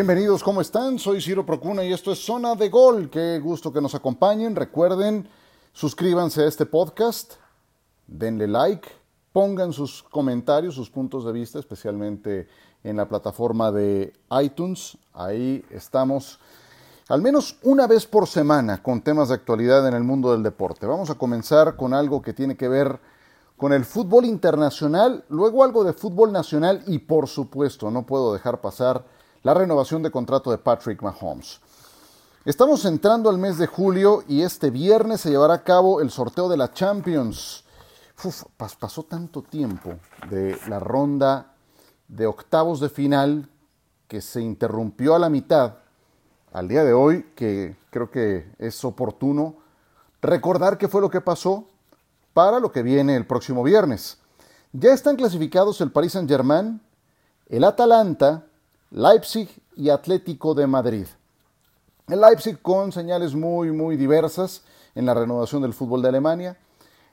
Bienvenidos, ¿cómo están? Soy Ciro Procuna y esto es Zona de Gol. Qué gusto que nos acompañen. Recuerden, suscríbanse a este podcast, denle like, pongan sus comentarios, sus puntos de vista, especialmente en la plataforma de iTunes. Ahí estamos al menos una vez por semana con temas de actualidad en el mundo del deporte. Vamos a comenzar con algo que tiene que ver con el fútbol internacional, luego algo de fútbol nacional y por supuesto no puedo dejar pasar la renovación de contrato de Patrick Mahomes. Estamos entrando al mes de julio y este viernes se llevará a cabo el sorteo de la Champions. pasó tanto tiempo de la ronda de octavos de final que se interrumpió a la mitad al día de hoy que creo que es oportuno recordar qué fue lo que pasó para lo que viene el próximo viernes. Ya están clasificados el Paris Saint-Germain, el Atalanta, Leipzig y Atlético de Madrid. El Leipzig con señales muy muy diversas en la renovación del fútbol de Alemania.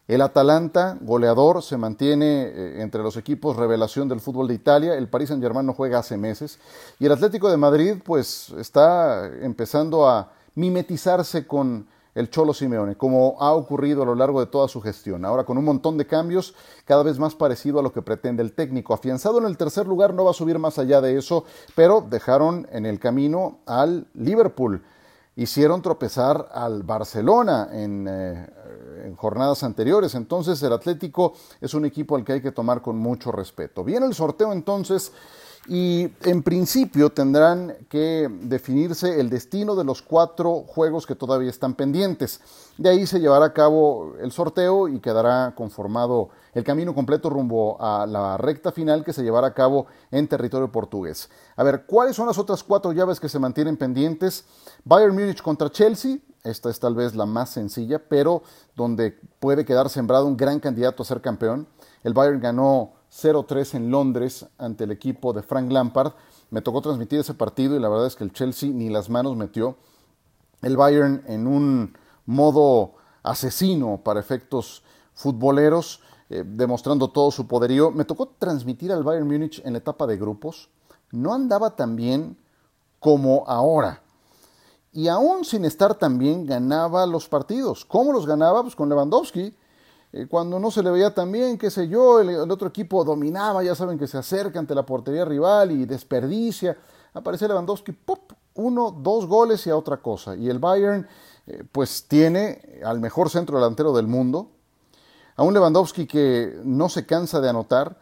El Atalanta, goleador, se mantiene eh, entre los equipos revelación del fútbol de Italia. El Paris Saint-Germain no juega hace meses. Y el Atlético de Madrid, pues, está empezando a mimetizarse con el Cholo Simeone, como ha ocurrido a lo largo de toda su gestión. Ahora con un montón de cambios, cada vez más parecido a lo que pretende el técnico. Afianzado en el tercer lugar, no va a subir más allá de eso, pero dejaron en el camino al Liverpool hicieron tropezar al Barcelona en, eh, jornadas anteriores. Entonces el Atlético es un equipo al que hay que tomar con mucho respeto. Viene el sorteo entonces y en principio tendrán que definirse el destino de los cuatro juegos que todavía están pendientes. De ahí se llevará a cabo el sorteo y quedará conformado el camino completo rumbo a la recta final que se llevará a cabo en territorio portugués. A ver, ¿cuáles son las otras cuatro llaves que se mantienen pendientes? Bayern Múnich contra Chelsea, esta es tal vez la más sencilla, pero donde puede quedar sembrado un gran candidato a ser campeón. El Bayern ganó 0-3 en Londres ante el equipo de Frank Lampard. Me tocó transmitir ese partido y la verdad es que el Chelsea ni las manos metió. El Bayern en un modo asesino para efectos futboleros, eh, demostrando todo su poderío. Me tocó transmitir al Bayern Múnich en la etapa de grupos. No andaba tan bien como ahora. Y aún sin estar tan bien, ganaba los partidos. ¿Cómo los ganaba? Pues con Lewandowski cuando no se le veía tan bien, qué sé yo, el, otro equipo dominaba, ya saben que se acerca ante la portería rival y desperdicia. Aparece Lewandowski, ¡pop! uno, dos goles y a otra cosa. Y el Bayern, eh, pues tiene al mejor centro delantero del mundo, a un Lewandowski que no se cansa de anotar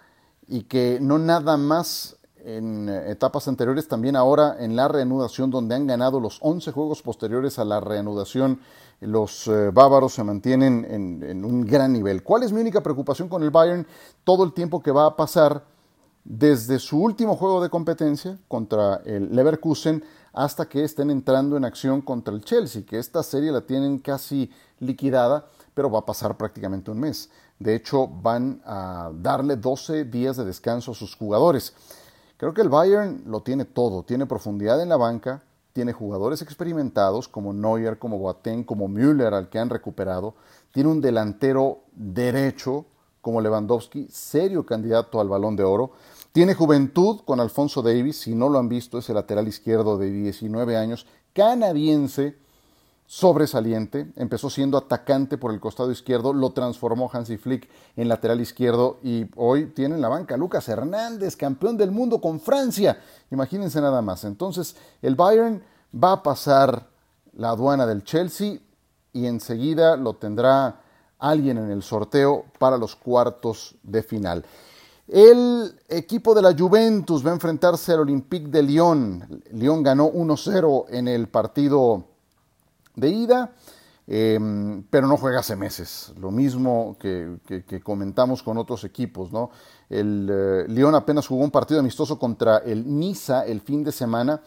y que no nada más en etapas anteriores, también ahora en la reanudación, donde han ganado los 11 juegos posteriores a la reanudación los eh, bávaros se mantienen en, un gran nivel. ¿Cuál es mi única preocupación con el Bayern? Todo el tiempo que va a pasar desde su último juego de competencia contra el Leverkusen hasta que estén entrando en acción contra el Chelsea, que esta serie la tienen casi liquidada, pero va a pasar prácticamente un mes. De hecho, van a darle 12 días de descanso a sus jugadores. Creo que el Bayern lo tiene todo, tiene profundidad en la banca, tiene jugadores experimentados como Neuer, como Boateng, como Müller al que han recuperado, tiene un delantero derecho como Lewandowski, serio candidato al balón de oro, tiene juventud con Alfonso Davis, si no lo han visto es el lateral izquierdo de 19 años, canadiense, sobresaliente, empezó siendo atacante por el costado izquierdo, lo transformó Hansi Flick en lateral izquierdo y hoy tiene en la banca Lucas Hernández, campeón del mundo con Francia. Imagínense nada más. Entonces, el Bayern va a pasar la aduana del Chelsea y enseguida lo tendrá alguien en el sorteo para los cuartos de final. El equipo de la Juventus va a enfrentarse al Olympique de Lyon. Lyon ganó 1-0 en el partido de ida, em, pero no juega hace meses. Lo mismo que, comentamos con otros equipos. ¿no? El eh, Lyon apenas jugó un partido amistoso contra el Niza el fin de semana.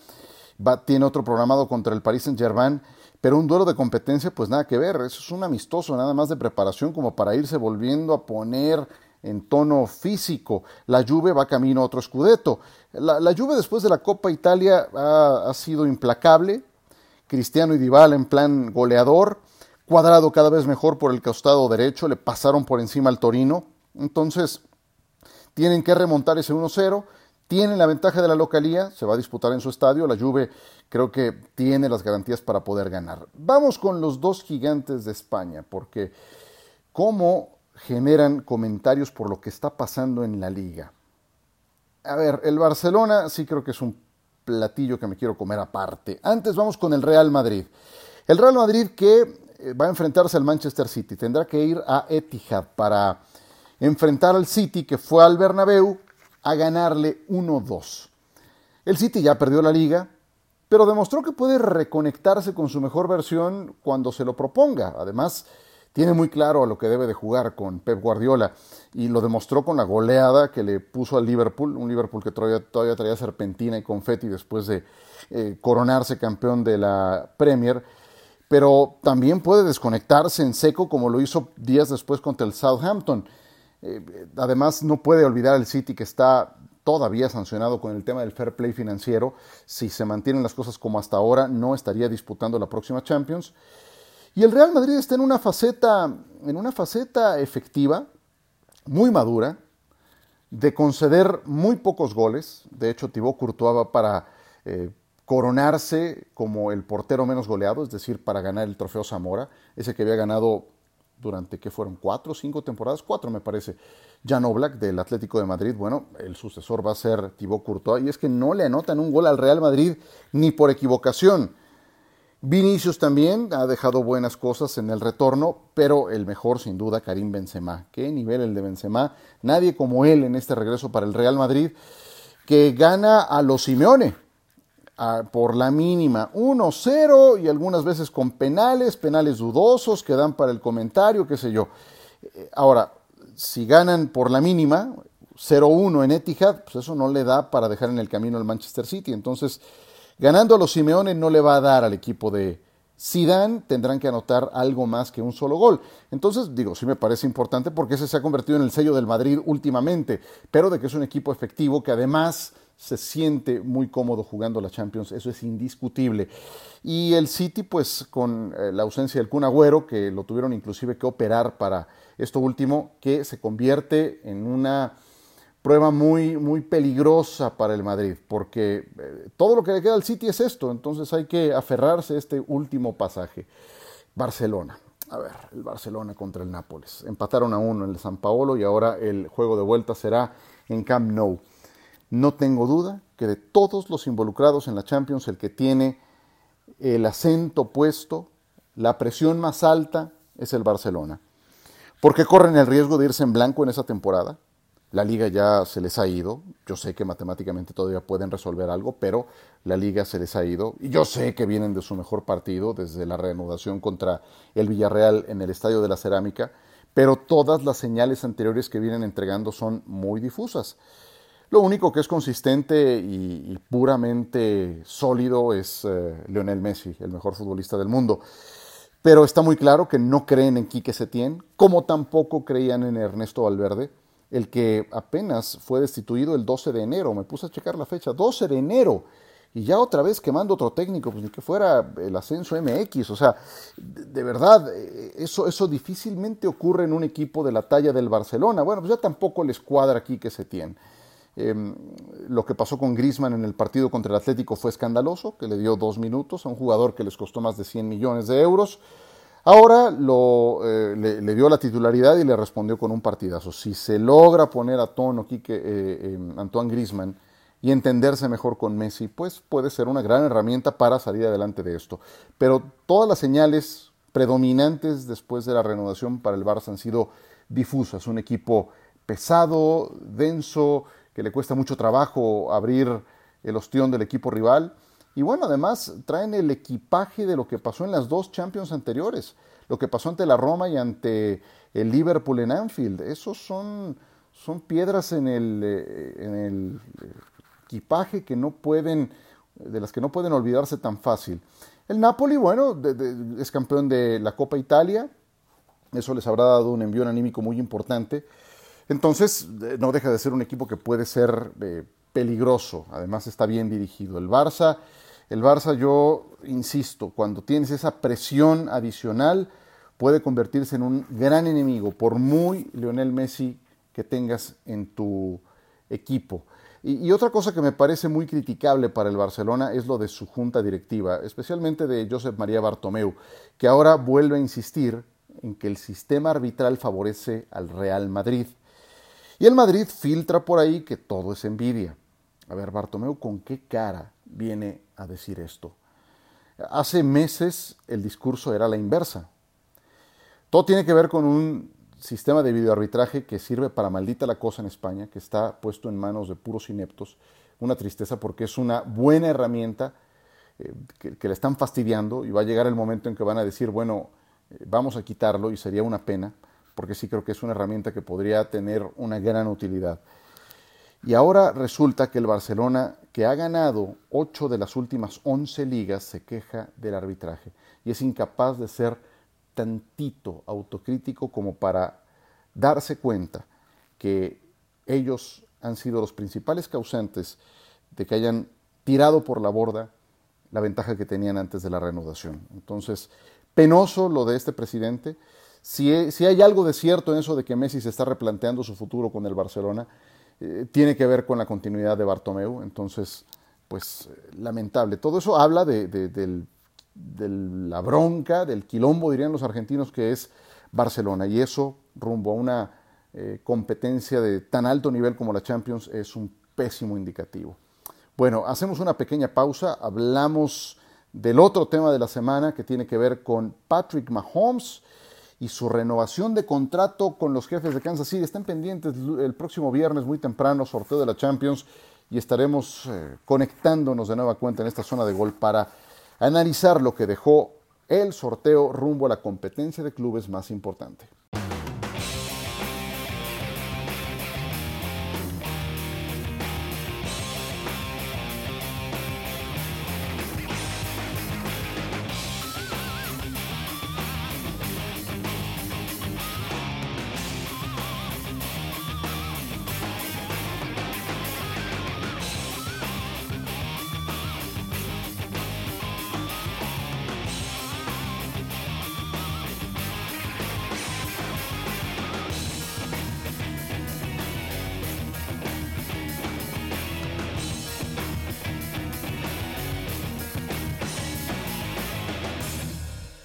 Tiene otro programado contra el Paris Saint-Germain. Pero un duelo de competencia, pues nada que ver. Eso es un amistoso, nada más de preparación, como para irse volviendo a poner en tono físico. La Juve va camino a otro escudeto. La, la Juve después de la Copa Italia ha sido implacable. Cristiano y en plan goleador, Cuadrado cada vez mejor por el costado derecho, le pasaron por encima al Torino, entonces tienen que remontar ese 1-0, tiene la ventaja de la localía, se va a disputar en su estadio, la Juve creo que tiene las garantías para poder ganar. Vamos con los dos gigantes de España, porque cómo generan comentarios por lo que está pasando en la liga. A ver, el Barcelona sí creo que es un platillo que me quiero comer aparte. Antes vamos con el Real Madrid. El Real Madrid que eh, va a enfrentarse al Manchester City, tendrá que ir a Etihad para enfrentar al City que fue al Bernabéu a ganarle 1-2. El City ya perdió la liga, pero demostró que puede reconectarse con su mejor versión cuando se lo proponga. Además, tiene muy claro a lo que debe de jugar con Pep Guardiola y lo demostró con la goleada que le puso al Liverpool, un Liverpool que todavía, traía serpentina y confeti después de eh, coronarse campeón de la Premier, pero también puede desconectarse en seco como lo hizo días después contra el Southampton. Eh, además, no puede olvidar el City que está todavía sancionado con el tema del fair play financiero. Si se mantienen las cosas como hasta ahora, no estaría disputando la próxima Champions. Y el Real Madrid está en una faceta, en una faceta efectiva, muy madura, de conceder muy pocos goles. De hecho, Thibaut Courtois va para eh, coronarse como el portero menos goleado, es decir, para ganar el trofeo Zamora, ese que había ganado durante, ¿qué fueron? ¿Cuatro o cinco temporadas? Cuatro, me parece. Jan Oblak del Atlético de Madrid, bueno, el sucesor va a ser Thibaut Courtois, y es que no le anotan un gol al Real Madrid ni por equivocación. Vinicius también ha dejado buenas cosas en el retorno, pero el mejor sin duda Karim Benzema. Qué nivel el de Benzema, nadie como él en este regreso para el Real Madrid, que gana a los Simeone por la mínima 1-0 y algunas veces con penales, penales dudosos que dan para el comentario, qué sé yo. Eh, ahora, si ganan por la mínima, 0-1 en Etihad, pues eso no le da para dejar en el camino al Manchester City. Entonces, Ganando a los Simeone no le va a dar al equipo de Zidane, tendrán que anotar algo más que un solo gol. Entonces, digo, sí me parece importante porque ese se ha convertido en el sello del Madrid últimamente, pero de que es un equipo efectivo que además se siente muy cómodo jugando la Champions, eso es indiscutible. Y el City, pues con eh, la ausencia del Kun Agüero, que lo tuvieron inclusive que operar para esto último, que se convierte en una prueba muy, muy peligrosa para el Madrid, porque eh, todo lo que le queda al City es esto, entonces hay que aferrarse a este último pasaje. Barcelona. A ver, el Barcelona contra el Nápoles. Empataron a uno en el San Paolo y ahora el juego de vuelta será en Camp Nou. No tengo duda que de todos los involucrados en la Champions, el que tiene el acento puesto, la presión más alta, es el Barcelona. Porque corren el riesgo de irse en blanco en esa temporada. La liga ya se les ha ido. Yo sé que matemáticamente todavía pueden resolver algo, pero la liga se les ha ido. Y yo sé que vienen de su mejor partido, desde la reanudación contra el Villarreal en el Estadio de la Cerámica, pero todas las señales anteriores que vienen entregando son muy difusas. Lo único que es consistente y, puramente sólido es eh, Lionel Messi, el mejor futbolista del mundo. Pero está muy claro que no creen en Quique Setién, como tampoco creían en Ernesto Valverde el que apenas fue destituido el 12 de enero. Me puse a checar la fecha, 12 de enero. Y ya otra vez quemando otro técnico, pues ni que fuera el ascenso MX. O sea, de, verdad, eh, eso, eso difícilmente ocurre en un equipo de la talla del Barcelona. Bueno, pues ya tampoco les cuadra aquí que se tiene. Em, lo que pasó con Grisman en el partido contra el Atlético fue escandaloso, que le dio dos minutos a un jugador que les costó más de 100 millones de euros. Ahora lo, eh, le, dio la titularidad y le respondió con un partidazo. Si se logra poner a tono Quique, eh, Antoine Grisman y entenderse mejor con Messi, pues puede ser una gran herramienta para salir adelante de esto. Pero todas las señales predominantes después de la renovación para el Barça han sido difusas. Un equipo pesado, denso, que le cuesta mucho trabajo abrir el ostión del equipo rival y bueno, además traen el equipaje de lo que pasó en las dos Champions anteriores, lo que pasó ante la Roma y ante el Liverpool en Anfield. Esos son, son piedras en el, eh, en el equipaje que no pueden, de las que no pueden olvidarse tan fácil. El Napoli, bueno, es campeón de la Copa Italia, eso les habrá dado un envío anímico muy importante. Entonces, eh, no deja de ser un equipo que puede ser eh, peligroso, además está bien dirigido. El Barça el Barça, yo insisto, cuando tienes esa presión adicional, puede convertirse en un gran enemigo, por muy Lionel Messi que tengas en tu equipo. Y, otra cosa que me parece muy criticable para el Barcelona es lo de su junta directiva, especialmente de Josep María Bartomeu, que ahora vuelve a insistir en que el sistema arbitral favorece al Real Madrid. Y el Madrid filtra por ahí que todo es envidia. A ver, Bartomeu, ¿con qué cara viene a decir esto? Hace meses el discurso era la inversa. Todo tiene que ver con un sistema de videoarbitraje que sirve para maldita la cosa en España, que está puesto en manos de puros ineptos. Una tristeza porque es una buena herramienta eh, que, le están fastidiando y va a llegar el momento en que van a decir, bueno, eh, vamos a quitarlo y sería una pena, porque sí creo que es una herramienta que podría tener una gran utilidad. Y ahora resulta que el Barcelona, que ha ganado 8 de las últimas 11 ligas, se queja del arbitraje y es incapaz de ser tantito autocrítico como para darse cuenta que ellos han sido los principales causantes de que hayan tirado por la borda la ventaja que tenían antes de la reanudación. Entonces, penoso lo de este presidente. Si, si hay algo de cierto en eso de que Messi se está replanteando su futuro con el Barcelona, eh, tiene que ver con la continuidad de Bartomeu. Entonces, pues lamentable. Todo eso habla de, de la bronca, del quilombo, dirían los argentinos, que es Barcelona. Y eso, rumbo a una eh, competencia de tan alto nivel como la Champions, es un pésimo indicativo. Bueno, hacemos una pequeña pausa, hablamos del otro tema de la semana que tiene que ver con Patrick Mahomes y su renovación de contrato con los jefes de Kansas City. Están pendientes el próximo viernes muy temprano, sorteo de la Champions, y estaremos eh, conectándonos de nueva cuenta en esta zona de gol para analizar lo que dejó el sorteo rumbo a la competencia de clubes más importante.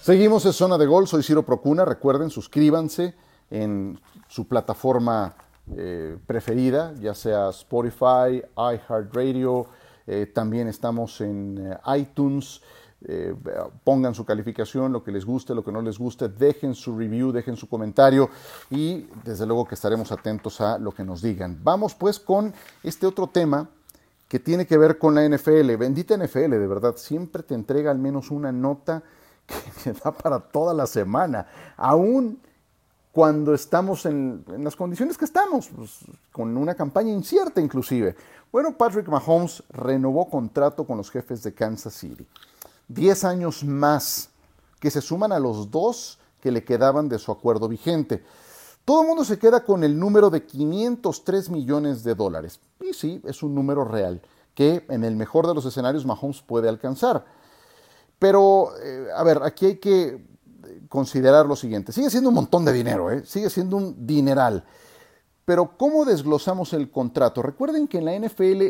Seguimos en Zona de Gol, soy Ciro Procuna, recuerden, suscríbanse en su plataforma eh, preferida, ya sea Spotify, iHeartRadio, eh, también estamos en eh, iTunes, pongan su calificación, lo que les guste, lo que no les guste, dejen su review, dejen su comentario y desde luego que estaremos atentos a lo que nos digan. Vamos pues con este otro tema que tiene que ver con la NFL. Bendita NFL, de verdad, siempre te entrega al menos una nota que da para toda la semana, aún cuando estamos en, las condiciones que estamos, pues, con una campaña incierta inclusive. Bueno, Patrick Mahomes renovó contrato con los jefes de Kansas City. Diez años más, que se suman a los dos que le quedaban de su acuerdo vigente. Todo el mundo se queda con el número de 503 millones de dólares. Y sí, es un número real, que en el mejor de los escenarios Mahomes puede alcanzar. Pero, eh, a ver, aquí hay que considerar lo siguiente. Sigue siendo un montón de dinero, ¿eh? sigue siendo un dineral. Pero ¿cómo desglosamos el contrato? Recuerden que en la NFL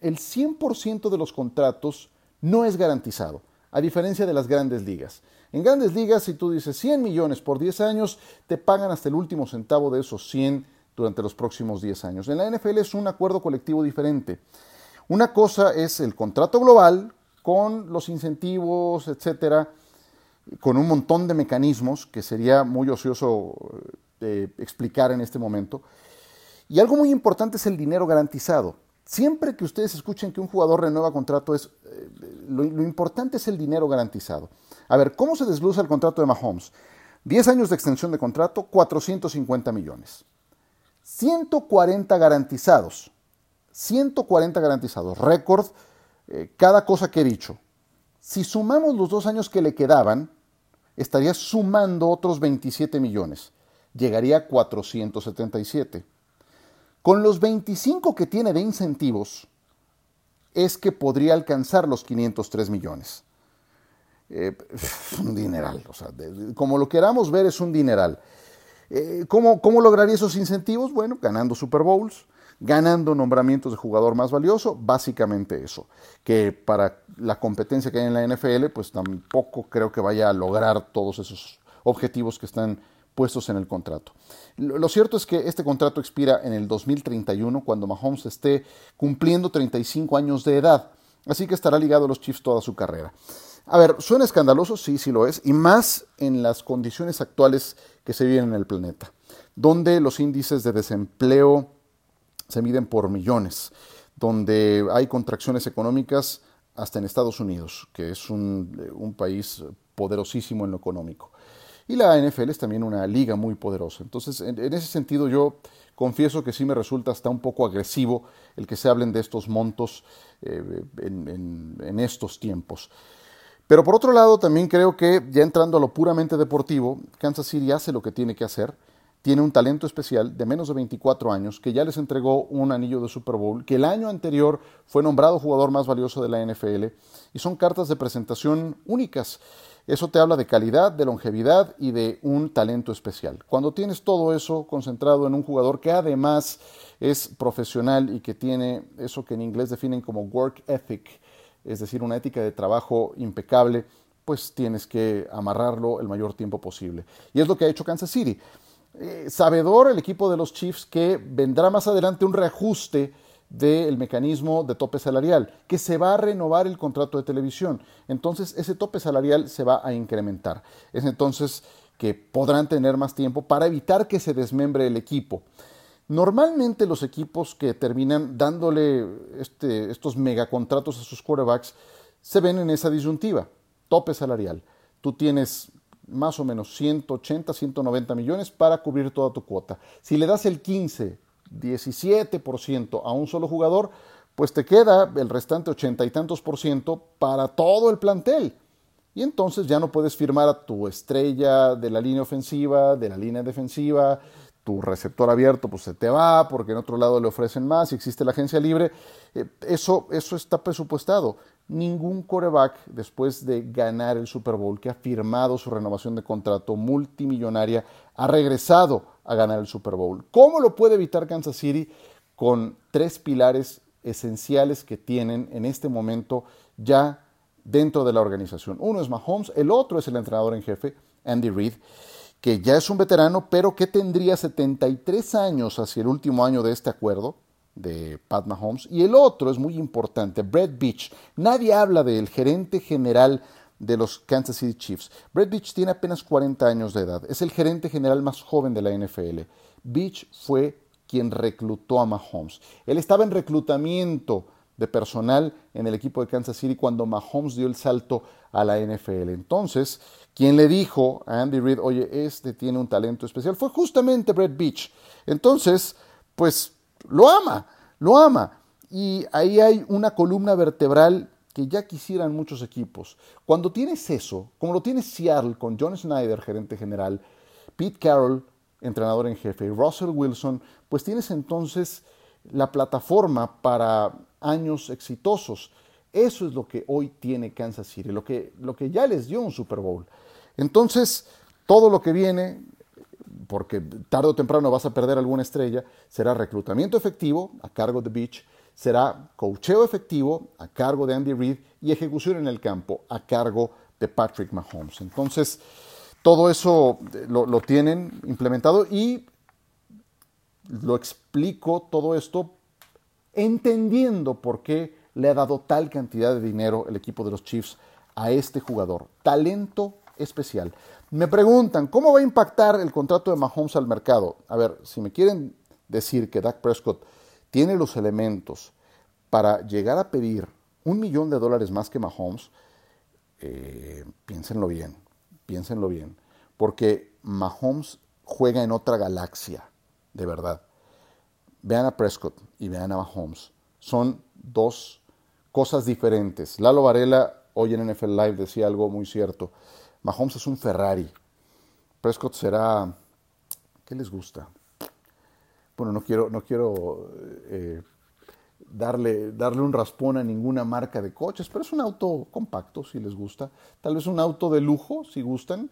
el 100% de los contratos no es garantizado, a diferencia de las grandes ligas. En grandes ligas, si tú dices 100 millones por 10 años, te pagan hasta el último centavo de esos 100 durante los próximos 10 años. En la NFL es un acuerdo colectivo diferente. Una cosa es el contrato global, con los incentivos, etcétera, con un montón de mecanismos que sería muy ocioso eh, explicar en este momento. Y algo muy importante es el dinero garantizado. Siempre que ustedes escuchen que un jugador renueva contrato, es, eh, lo, importante es el dinero garantizado. A ver, ¿cómo se desglosa el contrato de Mahomes? 10 años de extensión de contrato, 450 millones. 140 garantizados. 140 garantizados. Récord eh, cada cosa que he dicho. Si sumamos los dos años que le quedaban, estaría sumando otros 27 millones. Llegaría a 477. Con los 25 que tiene de incentivos, es que podría alcanzar los 503 millones. Eh, un dineral, o sea, como lo queramos ver, es un dineral. Eh, ¿cómo, ¿Cómo lograría esos incentivos? Bueno, ganando Super Bowls, ganando nombramientos de jugador más valioso, básicamente eso, que para la competencia que hay en la NFL, pues tampoco creo que vaya a lograr todos esos objetivos que están puestos en el contrato. Lo cierto es que este contrato expira en el 2031 cuando Mahomes esté cumpliendo 35 años de edad, así que estará ligado a los Chiefs toda su carrera. A ver, suena escandaloso, sí, sí lo es, y más en las condiciones actuales que se viven en el planeta, donde los índices de desempleo se miden por millones, donde hay contracciones económicas hasta en Estados Unidos, que es un, un país poderosísimo en lo económico. Y la NFL es también una liga muy poderosa. Entonces, en, ese sentido, yo confieso que sí me resulta hasta un poco agresivo el que se hablen de estos montos eh, en, en, estos tiempos. Pero por otro lado, también creo que ya entrando a lo puramente deportivo, Kansas City hace lo que tiene que hacer. Tiene un talento especial de menos de 24 años que ya les entregó un anillo de Super Bowl, que el año anterior fue nombrado jugador más valioso de la NFL y son cartas de presentación únicas. Eso te habla de calidad, de longevidad y de un talento especial. Cuando tienes todo eso concentrado en un jugador que además es profesional y que tiene eso que en inglés definen como work ethic, es decir, una ética de trabajo impecable, pues tienes que amarrarlo el mayor tiempo posible. Y es lo que ha hecho Kansas City. Eh, sabedor el equipo de los Chiefs que vendrá más adelante un reajuste del mecanismo de tope salarial, que se va a renovar el contrato de televisión. Entonces ese tope salarial se va a incrementar. Es entonces que podrán tener más tiempo para evitar que se desmembre el equipo. Normalmente los equipos que terminan dándole este, estos megacontratos a sus quarterbacks se ven en esa disyuntiva, tope salarial. Tú tienes más o menos 180, 190 millones para cubrir toda tu cuota. Si le das el 15, 17% a un solo jugador, pues te queda el restante ochenta y tantos por ciento para todo el plantel. Y entonces ya no puedes firmar a tu estrella de la línea ofensiva, de la línea defensiva, tu receptor abierto pues se te va porque en otro lado le ofrecen más y existe la agencia libre. Eh, eso, eso está presupuestado. Ningún coreback después de ganar el Super Bowl que ha firmado su renovación de contrato multimillonaria ha regresado a ganar el Super Bowl. ¿Cómo lo puede evitar Kansas City? Con tres pilares esenciales que tienen en este momento ya dentro de la organización. Uno es Mahomes, el otro es el entrenador en jefe, Andy Reid, que ya es un veterano, pero que tendría 73 años hacia el último año de este acuerdo de Pat Mahomes. Y el otro es muy importante, Brett Beach. Nadie habla del gerente general de los Kansas City Chiefs. Brett Beach tiene apenas 40 años de edad. Es el gerente general más joven de la NFL. Beach fue quien reclutó a Mahomes. Él estaba en reclutamiento de personal en el equipo de Kansas City cuando Mahomes dio el salto a la NFL. Entonces, quien le dijo a Andy Reid, oye, este tiene un talento especial, fue justamente Brett Beach. Entonces, pues lo ama, lo ama. Y ahí hay una columna vertebral que ya quisieran muchos equipos. Cuando tienes eso, como lo tiene Seattle con John Snyder, gerente general, Pete Carroll, entrenador en jefe, y Russell Wilson, pues tienes entonces la plataforma para años exitosos. Eso es lo que hoy tiene Kansas City, lo que, lo que ya les dio un Super Bowl. Entonces, todo lo que viene, porque tarde o temprano vas a perder alguna estrella, será reclutamiento efectivo a cargo de Beach, será cocheo efectivo a cargo de Andy Reid y ejecución en el campo a cargo de Patrick Mahomes. Entonces, todo eso eh, lo, lo tienen implementado y lo explico todo esto entendiendo por qué le ha dado tal cantidad de dinero el equipo de los Chiefs a este jugador. Talento especial. Me preguntan, ¿cómo va a impactar el contrato de Mahomes al mercado? A ver, si me quieren decir que Dak Prescott tiene los elementos para llegar a pedir un millón de dólares más que Mahomes, eh, piénsenlo bien, piénsenlo bien, porque Mahomes juega en otra galaxia, de verdad. Vean a Prescott y vean a Mahomes. Son dos cosas diferentes. Lalo Varela hoy en NFL Live decía algo muy cierto. Mahomes es un Ferrari. Prescott será... ¿Qué les gusta? bueno, no quiero, no quiero eh, darle, darle un raspón a ninguna marca de coches, pero es un auto compacto, si les gusta. Tal vez un auto de lujo, si gustan,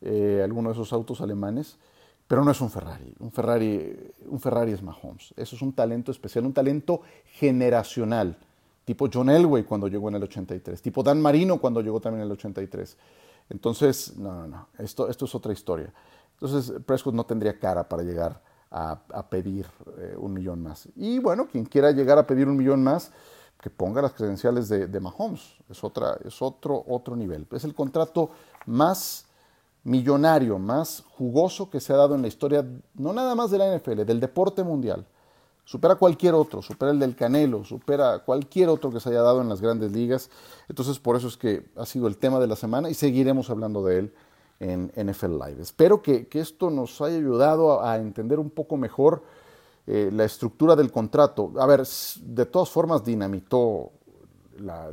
eh, alguno de esos autos alemanes. Pero no es un Ferrari. Un Ferrari, un Ferrari es Mahomes. Eso es un talento especial, un talento generacional. Tipo John Elway cuando llegó en el 83, tipo Dan Marino cuando llegó también en el 83. Entonces, no, no, no, esto, esto es otra historia. Entonces, Prescott no tendría cara para llegar a, pedir eh, un millón más. Y bueno, quien quiera llegar a pedir un millón más, que ponga las credenciales de, de Mahomes. Es, otra, es otro, otro nivel. Es el contrato más millonario, más jugoso que se ha dado en la historia, no nada más de la NFL, del deporte mundial. Supera cualquier otro, supera el del Canelo, supera cualquier otro que se haya dado en las grandes ligas. Entonces, por eso es que ha sido el tema de la semana y seguiremos hablando de él en NFL Live. Espero que, esto nos haya ayudado a, entender un poco mejor eh, la estructura del contrato. A ver, de todas formas, dinamitó la,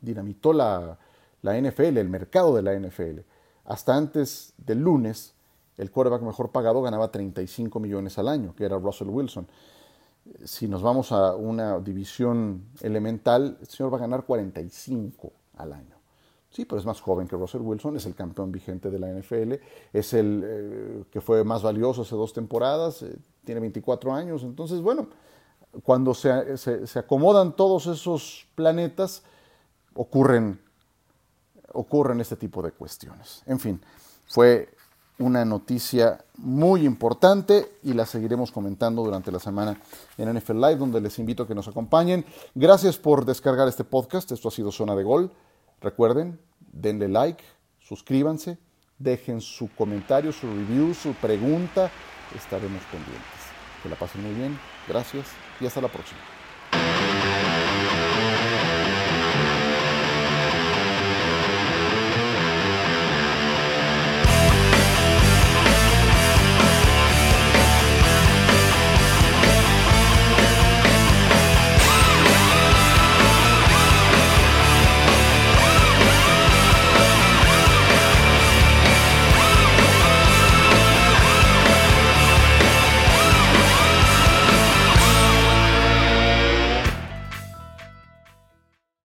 dinamitó la, la NFL, el mercado de la NFL. Hasta antes del lunes, el quarterback mejor pagado ganaba 35 millones al año, que era Russell Wilson. Si nos vamos a una división elemental, el señor va a ganar 45 al año. Sí, pero es más joven que Russell Wilson, es el campeón vigente de la NFL, es el eh, que fue más valioso hace dos temporadas, eh, tiene 24 años. Entonces, bueno, cuando se, se acomodan todos esos planetas, ocurren ocurren este tipo de cuestiones. En fin, fue una noticia muy importante y la seguiremos comentando durante la semana en NFL Live, donde les invito a que nos acompañen. Gracias por descargar este podcast. Esto ha sido Zona de Gol. Recuerden, denle like, suscríbanse, dejen su comentario, su review, su pregunta. Estaremos pendientes. Que la pasen muy bien. Gracias y hasta la próxima.